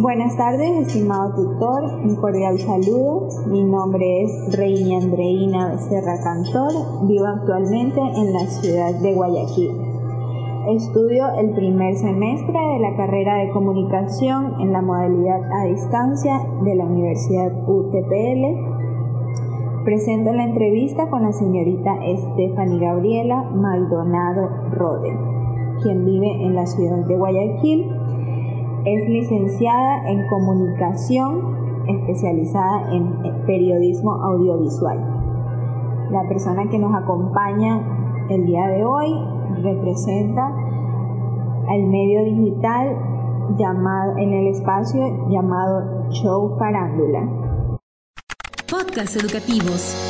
Buenas tardes, estimado tutor, un cordial saludo. Mi nombre es Reina Andreina Becerra Cantor, vivo actualmente en la ciudad de Guayaquil. Estudio el primer semestre de la carrera de comunicación en la modalidad a distancia de la Universidad UTPL. Presento la entrevista con la señorita Stephanie Gabriela Maldonado Rode, quien vive en la ciudad de Guayaquil es licenciada en comunicación especializada en periodismo audiovisual. La persona que nos acompaña el día de hoy representa el medio digital llamado en el espacio llamado Show Farándula. Podcasts educativos.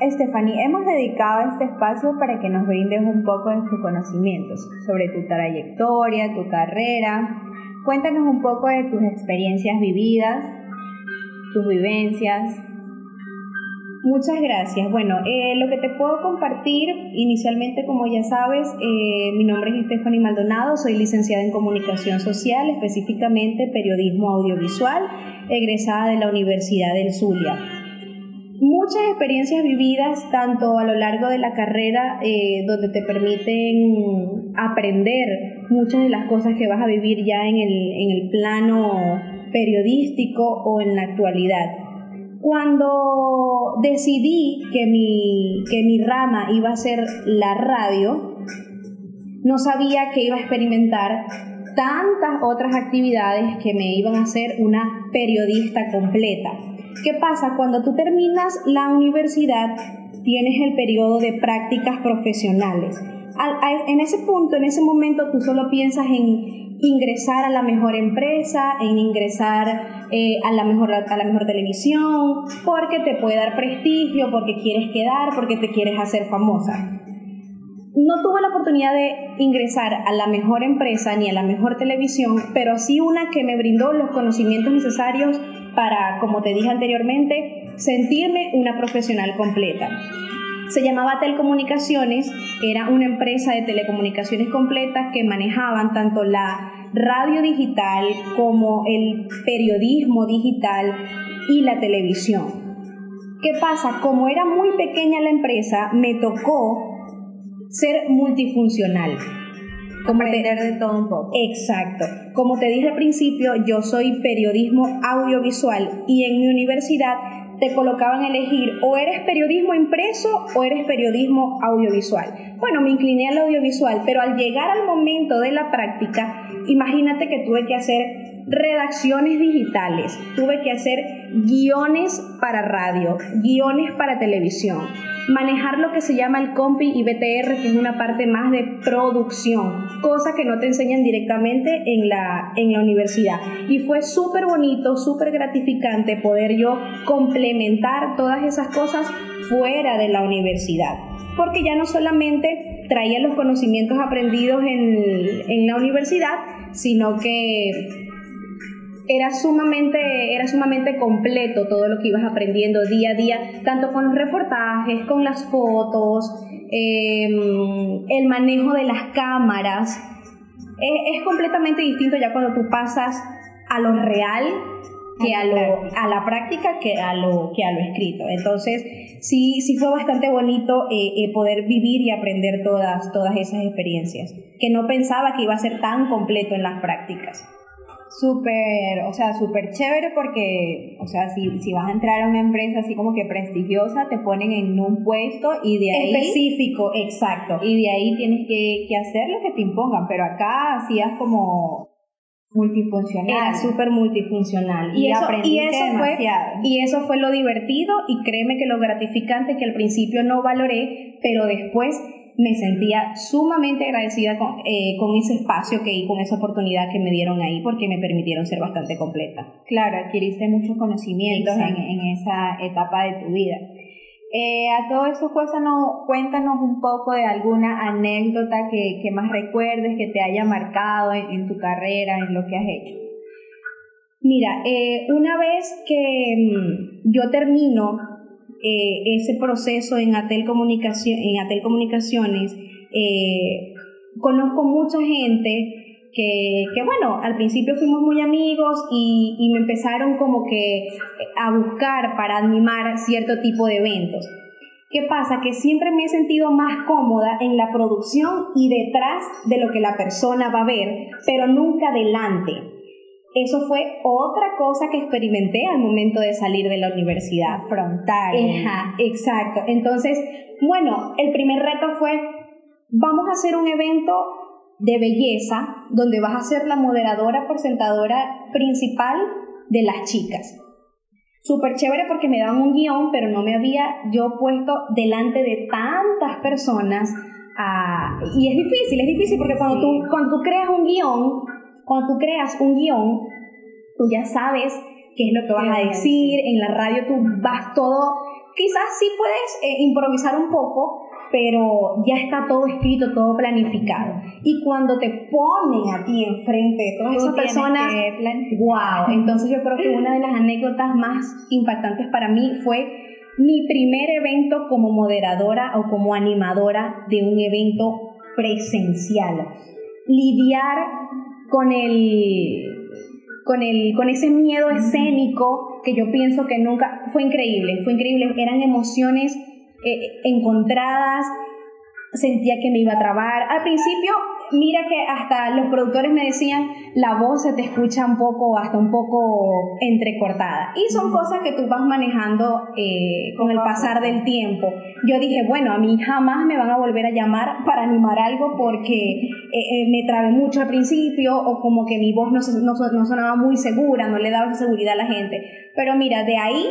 Stephanie, hemos dedicado este espacio para que nos brindes un poco de tus conocimientos sobre tu trayectoria, tu carrera. Cuéntanos un poco de tus experiencias vividas, tus vivencias. Muchas gracias. Bueno, eh, lo que te puedo compartir, inicialmente, como ya sabes, eh, mi nombre es Stephanie Maldonado, soy licenciada en Comunicación Social, específicamente Periodismo Audiovisual, egresada de la Universidad del Zulia muchas experiencias vividas, tanto a lo largo de la carrera, eh, donde te permiten aprender muchas de las cosas que vas a vivir ya en el, en el plano periodístico o en la actualidad. Cuando decidí que mi, que mi rama iba a ser la radio, no sabía que iba a experimentar tantas otras actividades que me iban a hacer una periodista completa. ¿Qué pasa? Cuando tú terminas la universidad, tienes el periodo de prácticas profesionales. en ese punto, en ese momento, tú solo piensas en ingresar a la mejor empresa, en ingresar eh, a, la mejor, a la mejor televisión, porque te puede dar prestigio, porque quieres quedar, porque te quieres hacer famosa no tuve la oportunidad de ingresar a la mejor empresa ni a la mejor televisión, pero sí una que me brindó los conocimientos necesarios para, como te dije anteriormente, sentirme una profesional completa. Se llamaba Telcomunicaciones, era una empresa de telecomunicaciones completas que manejaban tanto la radio digital como el periodismo digital y la televisión. ¿Qué pasa? Como era muy pequeña la empresa, me tocó ser multifuncional. Comprender de todo un poco. Exacto. Como te dije al principio, yo soy periodismo audiovisual y en mi universidad te colocaban a elegir o eres periodismo impreso o eres periodismo audiovisual. Bueno, me incliné al audiovisual, pero al llegar al momento de la práctica, imagínate que tuve que hacer redacciones digitales, tuve que hacer guiones para radio, guiones para televisión, manejar lo que se llama el COMPI y BTR, que es una parte más de producción, cosa que no te enseñan directamente en la, en la universidad. Y fue súper bonito, súper gratificante poder yo complementar todas esas cosas fuera de la universidad, porque ya no solamente traía los conocimientos aprendidos en, en la universidad, sino que era sumamente, era sumamente completo todo lo que ibas aprendiendo día a día, tanto con los reportajes, con las fotos, em, el manejo de las cámaras. Es, completamente distinto ya cuando tú pasas a lo real que a, lo, a la práctica que a lo que a lo escrito. Entonces, sí, sí fue bastante bonito eh, eh, poder vivir y aprender todas, todas esas experiencias, que no pensaba que iba a ser tan completo en las prácticas. Súper, o sea, súper chévere porque, o sea, si, si vas a entrar a una empresa así como que prestigiosa, te ponen en un puesto y de ahí... Específico, exacto. Y de ahí tienes que, que hacer lo que te impongan, pero acá hacías como multifuncional. Era súper multifuncional. Y, eso, y eso fue y eso fue lo divertido y créeme que lo gratificante que al principio no valoré, pero después me sentía sumamente agradecida con, eh, con ese espacio que y con esa oportunidad que me dieron ahí porque me permitieron ser bastante completa. Claro, adquiriste muchos conocimientos en, en, esa etapa de tu vida. Eh, a todo esto, cuéntanos, cuéntanos un poco de alguna anécdota que, que más recuerdes, que te haya marcado en, tu carrera, en lo que has hecho. Mira, eh, una vez que mm, yo termino eh, ese proceso en Atel, Comunicación, en Atel Comunicaciones, conozco mucha gente que, que, bueno, al principio fuimos muy amigos y, y, me empezaron como que a buscar para animar cierto tipo de eventos. ¿Qué pasa? Que siempre me he sentido más cómoda en la producción y detrás de lo que la persona va a ver, pero nunca delante. Eso fue otra cosa que experimenté al momento de salir de la universidad. Frontal. Ajá, exacto. Entonces, bueno, el primer reto fue, vamos a hacer un evento de belleza donde vas a ser la moderadora presentadora principal de las chicas. Súper chévere porque me daban un guion, pero no me había yo puesto delante de tantas personas. y es difícil, es difícil porque cuando, tú, cuando tú creas un guion, cuando tú creas un guion, tú ya sabes qué es lo que vas a decir, en la radio tú vas todo, quizás sí puedes eh, improvisar un poco, pero ya está todo escrito, todo planificado. Y cuando te ponen a ti enfrente de todas esas personas, wow, entonces yo creo que una de las anécdotas más impactantes para mí fue mi primer evento como moderadora o como animadora de un evento presencial. Lidiar con el con, el, con ese miedo escénico que yo pienso que nunca fue increíble, fue increíble, eran emociones eh, encontradas, sentía que me iba a trabar. Al principio, mira que hasta los productores me decían, la voz se te escucha un poco, hasta un poco entrecortada. Y son cosas que tú vas manejando eh, con el pasar del tiempo. Yo dije, bueno, a mí jamás me van a volver a llamar para animar algo porque eh, me trabé mucho al principio o como que mi voz no, no, no sonaba muy segura, no le daba seguridad a la gente. Pero mira, de ahí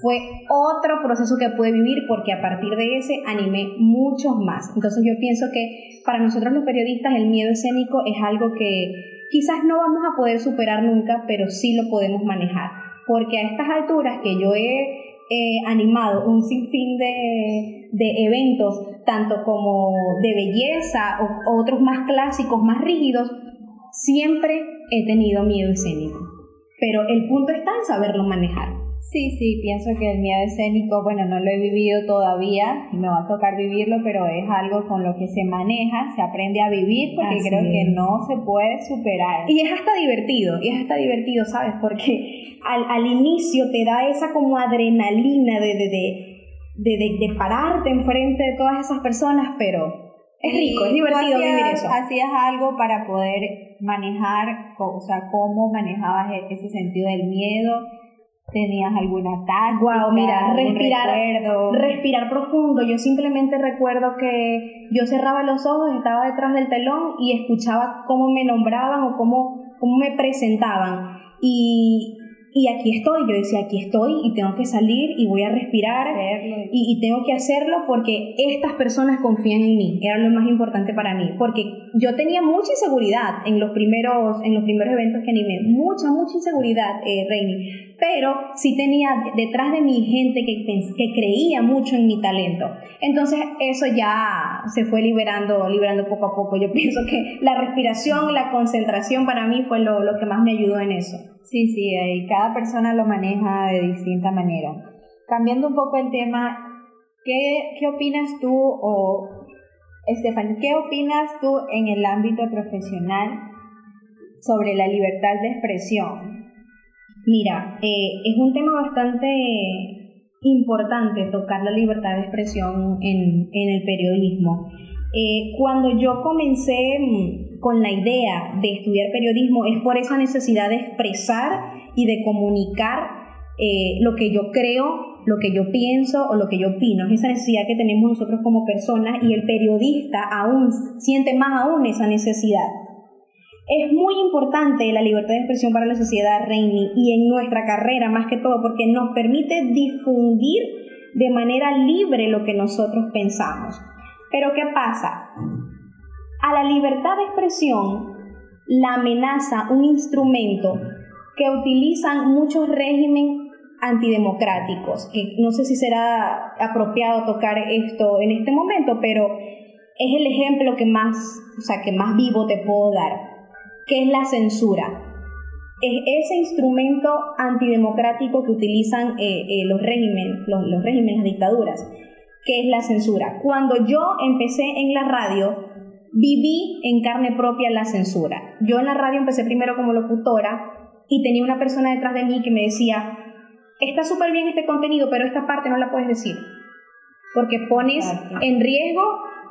fue otro proceso que pude vivir porque a partir de ese animé muchos más. Entonces yo pienso que para nosotros los periodistas el miedo escénico es algo que quizás no vamos a poder superar nunca, pero sí lo podemos manejar. Porque a estas alturas que yo he animado un sinfín de, de, eventos, tanto como de belleza o otros más clásicos, más rígidos, siempre he tenido miedo escénico. Pero el punto está en saberlo manejar. Sí, sí, pienso que el miedo escénico, bueno, no lo he vivido todavía y me va a tocar vivirlo, pero es algo con lo que se maneja, se aprende a vivir porque creo que no se puede superar. Y es hasta divertido, y es hasta divertido, ¿sabes? Porque al, al inicio te da esa como adrenalina de, de, de, de, pararte enfrente de todas esas personas, pero es rico, es divertido vivir eso. ¿Hacías algo para poder manejar, o sea, cómo manejabas e-, ese sentido del miedo? ¿Tenías alguna táctica? Wow, mira, respirar, respirar profundo. Yo simplemente recuerdo que yo cerraba los ojos, estaba detrás del telón y escuchaba cómo me nombraban o cómo, cómo me presentaban. Y, y aquí estoy, yo decía, aquí estoy y tengo que salir y voy a respirar y, y, tengo que hacerlo porque estas personas confían en mí, era lo más importante para mí, porque yo tenía mucha inseguridad en los primeros, en los primeros eventos que animé, mucha, mucha inseguridad, eh, Reini, pero sí tenía detrás de mi gente que, que creía mucho en mi talento. Entonces eso ya se fue liberando, liberando poco a poco. Yo pienso que la respiración, la concentración para mí fue lo, lo que más me ayudó en eso. Sí, sí, cada persona lo maneja de distinta manera. Cambiando un poco el tema, ¿qué, qué opinas tú o, Estefan, qué opinas tú en el ámbito profesional sobre la libertad de expresión? Mira, eh, es un tema bastante importante tocar la libertad de expresión en, en el periodismo. Eh, cuando yo comencé con la idea de estudiar periodismo es por esa necesidad de expresar y de comunicar eh, lo que yo creo, lo que yo pienso o lo que yo opino. Es esa necesidad que tenemos nosotros como personas y el periodista aún siente más aún esa necesidad. Es muy importante la libertad de expresión para la sociedad, Reini, y en nuestra carrera más que todo, porque nos permite difundir de manera libre lo que nosotros pensamos. Pero ¿qué pasa? A la libertad de expresión la amenaza un instrumento que utilizan muchos regímenes antidemocráticos, que no sé si será apropiado tocar esto en este momento, pero es el ejemplo que más, o sea, que más vivo te puedo dar que es la censura. Es ese instrumento antidemocrático que utilizan eh, eh, los regímenes, los, los regímenes, las dictaduras, que es la censura. Cuando yo empecé en la radio, viví en carne propia la censura. Yo en la radio empecé primero como locutora y tenía una persona detrás de mí que me decía, está súper bien este contenido, pero esta parte no la puedes decir, porque pones en riesgo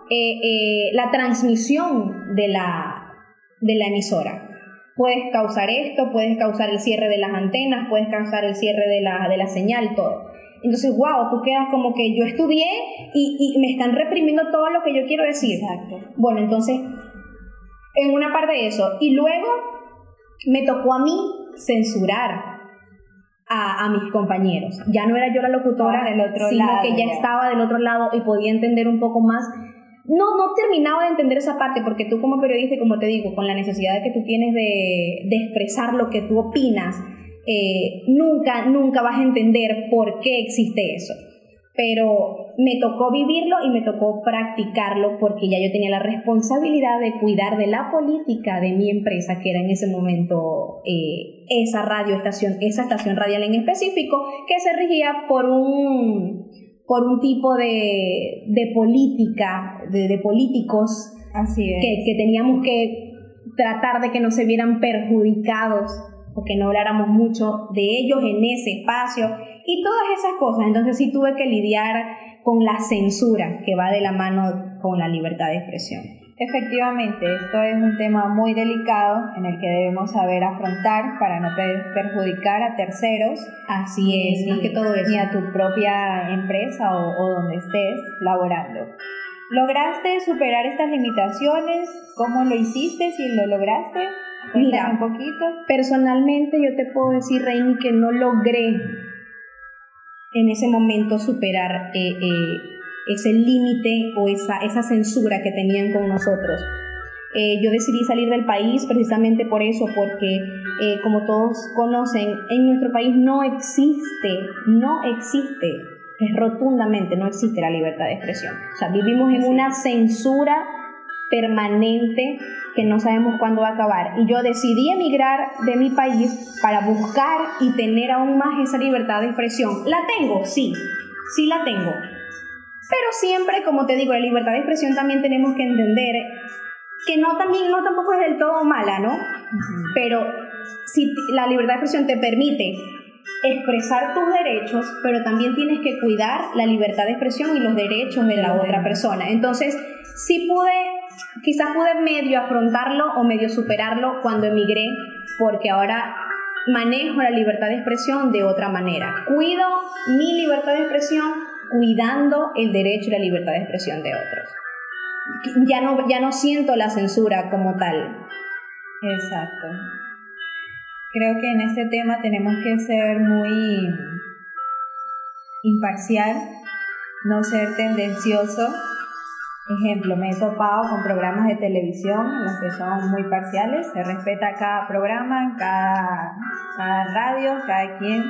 eh, la transmisión de la, de la emisora. Puedes causar esto, puedes causar el cierre de las antenas, puedes causar el cierre de la, de la señal, todo. Entonces, wow, tú quedas como que yo estudié y, y me están reprimiendo todo lo que yo quiero decir. Exacto. Bueno, entonces, en una parte de eso. Y luego me tocó a mí censurar a, a, mis compañeros. Ya no era yo la locutora, del otro sino lado, que ya, ya. estaba del otro lado y podía entender un poco más. No, no terminaba de entender esa parte porque tú como periodista, y como te digo, con la necesidad que tú tienes de, de expresar lo que tú opinas, eh, nunca, nunca vas a entender por qué existe eso. Pero me tocó vivirlo y me tocó practicarlo porque ya yo tenía la responsabilidad de cuidar de la política de mi empresa, que era en ese momento eh, esa radio estación, esa estación radial en específico, que se regía por un, por un tipo de, de política, de, de políticos Así es. que, que teníamos que tratar de que no se vieran perjudicados o que no habláramos mucho de ellos en ese espacio y todas esas cosas. Entonces sí tuve que lidiar con la censura que va de la mano con la libertad de expresión. Efectivamente, esto es un tema muy delicado en el que debemos saber afrontar para no per- perjudicar a terceros. Así es, ni- más que todo eso. Ni a tu propia empresa o, o donde estés laborando. ¿Lograste superar estas limitaciones? ¿Cómo lo hiciste? Si lo lograste, Mira, un poquito. Personalmente yo te puedo decir, Reini, que no logré en ese momento superar eh, eh, ese límite o esa, esa censura que tenían con nosotros. Eh, yo decidí salir del país precisamente por eso, porque eh, como todos conocen, en nuestro país no existe, no existe, es rotundamente, no existe la libertad de expresión. O sea, vivimos en una censura permanente que no sabemos cuándo va a acabar. Y yo decidí emigrar de mi país para buscar y tener aún más esa libertad de expresión. ¿La tengo? Sí, sí la tengo. Pero siempre, como te digo, la libertad de expresión también tenemos que entender que no también no tampoco es del todo mala, ¿no? Pero si la libertad de expresión te permite expresar tus derechos, pero también tienes que cuidar la libertad de expresión y los derechos de la otra persona. Entonces, sí pude, quizás pude medio afrontarlo o medio superarlo cuando emigré, porque ahora manejo la libertad de expresión de otra manera. Cuido mi libertad de expresión cuidando el derecho y la libertad de expresión de otros. Ya no, ya no siento la censura como tal. Exacto. Creo que en este tema tenemos que ser muy imparcial, no ser tendencioso. Ejemplo, me he topado con programas de televisión en los que son muy parciales, se respeta cada programa, cada, cada radio, cada quien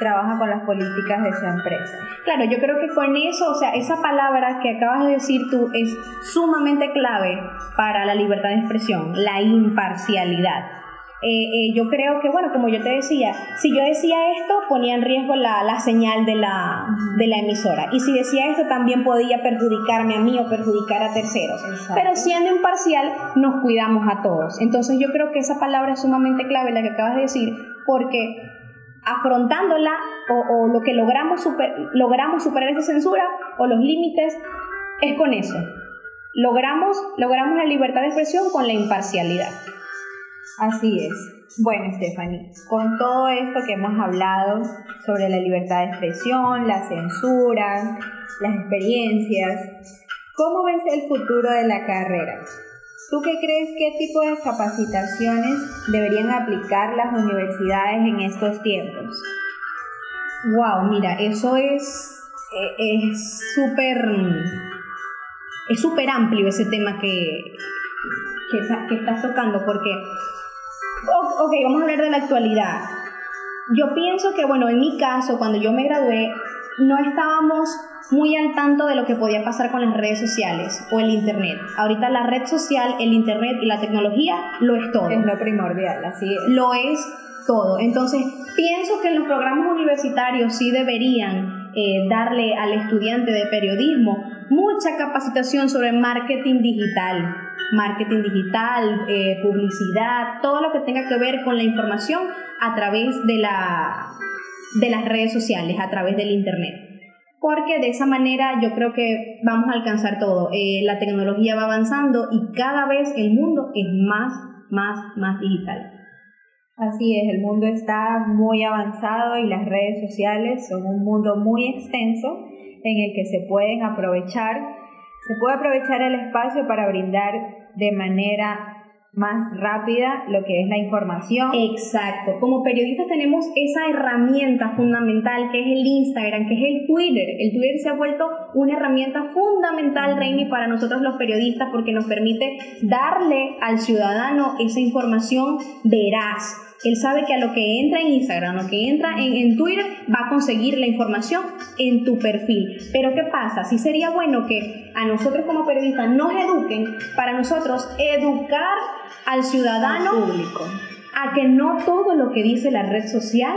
trabaja con las políticas de su empresa. Claro, yo creo que con eso, o sea, esa palabra que acabas de decir tú es sumamente clave para la libertad de expresión, la imparcialidad. Eh, eh, yo creo que, bueno, como yo te decía, si yo decía esto, ponía en riesgo la, la señal de la, de la emisora. Y si decía esto, también podía perjudicarme a mí o perjudicar a terceros. Exacto. Pero siendo imparcial, nos cuidamos a todos. Entonces yo creo que esa palabra es sumamente clave, la que acabas de decir, porque afrontándola o, o lo que logramos, super- logramos superar esa censura o los límites es con eso. logramos, logramos la libertad de expresión con la imparcialidad. Así es. Bueno, Stephanie, con todo esto que hemos hablado sobre la libertad de expresión, la censura, las experiencias, ¿cómo ves el futuro de la carrera? ¿Tú qué crees qué tipo de capacitaciones deberían aplicar las universidades en estos tiempos? Wow, mira, eso es eh, súper es súper amplio ese tema que, que, estás tocando porque ok, vamos a hablar de la actualidad. Yo pienso que, bueno, en mi caso, cuando yo me gradué, no estábamos muy al tanto de lo que podía pasar con las redes sociales o el Internet. Ahorita la red social, el Internet y la tecnología lo es todo. Es lo primordial, así es. Lo es todo. Entonces, pienso que en los programas universitarios sí deberían eh, darle al estudiante de periodismo mucha capacitación sobre marketing digital, marketing digital, eh, publicidad, todo lo que tenga que ver con la información a través de, la, de las redes sociales, a través del Internet porque de esa manera yo creo que vamos a alcanzar todo. Eh, la tecnología va avanzando y cada vez el mundo es más, más, más digital. Así es, el mundo está muy avanzado y las redes sociales son un mundo muy extenso en el que se pueden aprovechar, se puede aprovechar el espacio para brindar de manera más rápida lo que es la información. Exacto. Como periodistas tenemos esa herramienta fundamental que es el Instagram, que es el Twitter. El Twitter se ha vuelto una herramienta fundamental, Reini, para nosotros los periodistas porque nos permite darle al ciudadano esa información veraz él sabe que a lo que entra en Instagram, a lo que entra en, Twitter, va a conseguir la información en tu perfil. Pero ¿qué pasa? Si sería bueno que a nosotros como periodistas nos eduquen para nosotros educar al ciudadano público a que no todo lo que dice la red social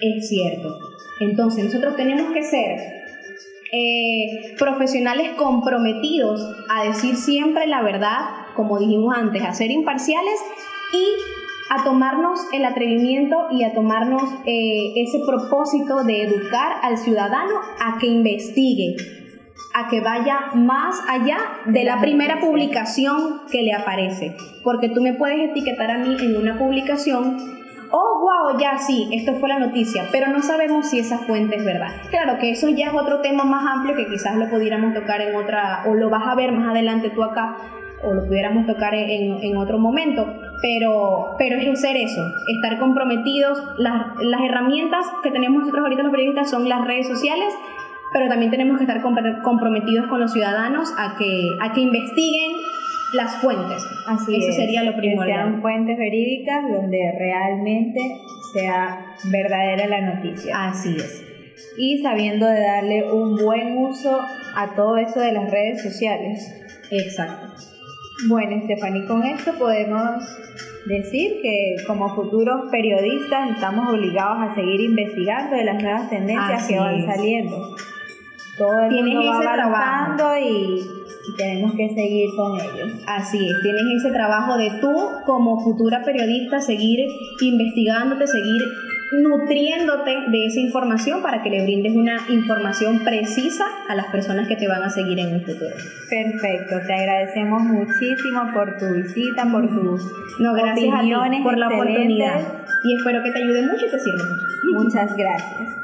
es cierto. Entonces nosotros tenemos que ser eh, profesionales comprometidos a decir siempre la verdad, como dijimos antes, a ser imparciales y a tomarnos el atrevimiento y a tomarnos eh, ese propósito de educar al ciudadano a que investigue, a que vaya más allá de la primera publicación que le aparece. Porque tú me puedes etiquetar a mí en una publicación, oh, wow, ya sí, esto fue la noticia, pero no sabemos si esa fuente es verdad. Claro que eso ya es otro tema más amplio que quizás lo pudiéramos tocar en otra, o lo vas a ver más adelante tú acá, o lo pudiéramos tocar en, en otro momento pero, pero es ser eso, estar comprometidos. Las, las herramientas que tenemos nosotros ahorita los periodistas son las redes sociales, pero también tenemos que estar comprometidos con los ciudadanos a que, a que investiguen las fuentes. Así Eso sería lo primordial. Que sean fuentes verídicas donde realmente sea verdadera la noticia. Así es. Y sabiendo de darle un buen uso a todo eso de las redes sociales. Exacto. Bueno, Stephanie, con esto podemos decir que como futuros periodistas estamos obligados a seguir investigando de las nuevas tendencias que van saliendo. Todo el mundo va avanzando y, y, tenemos que seguir con ellos. Así es, tienes ese trabajo de tú como futura periodista seguir investigándote, seguir nutriéndote de esa información para que le brindes una información precisa a las personas que te van a seguir en el futuro. Perfecto, te agradecemos muchísimo por tu visita, por tus no, gracias opiniones por la oportunidad y espero que te ayude mucho y te sirva mucho. Muchas gracias.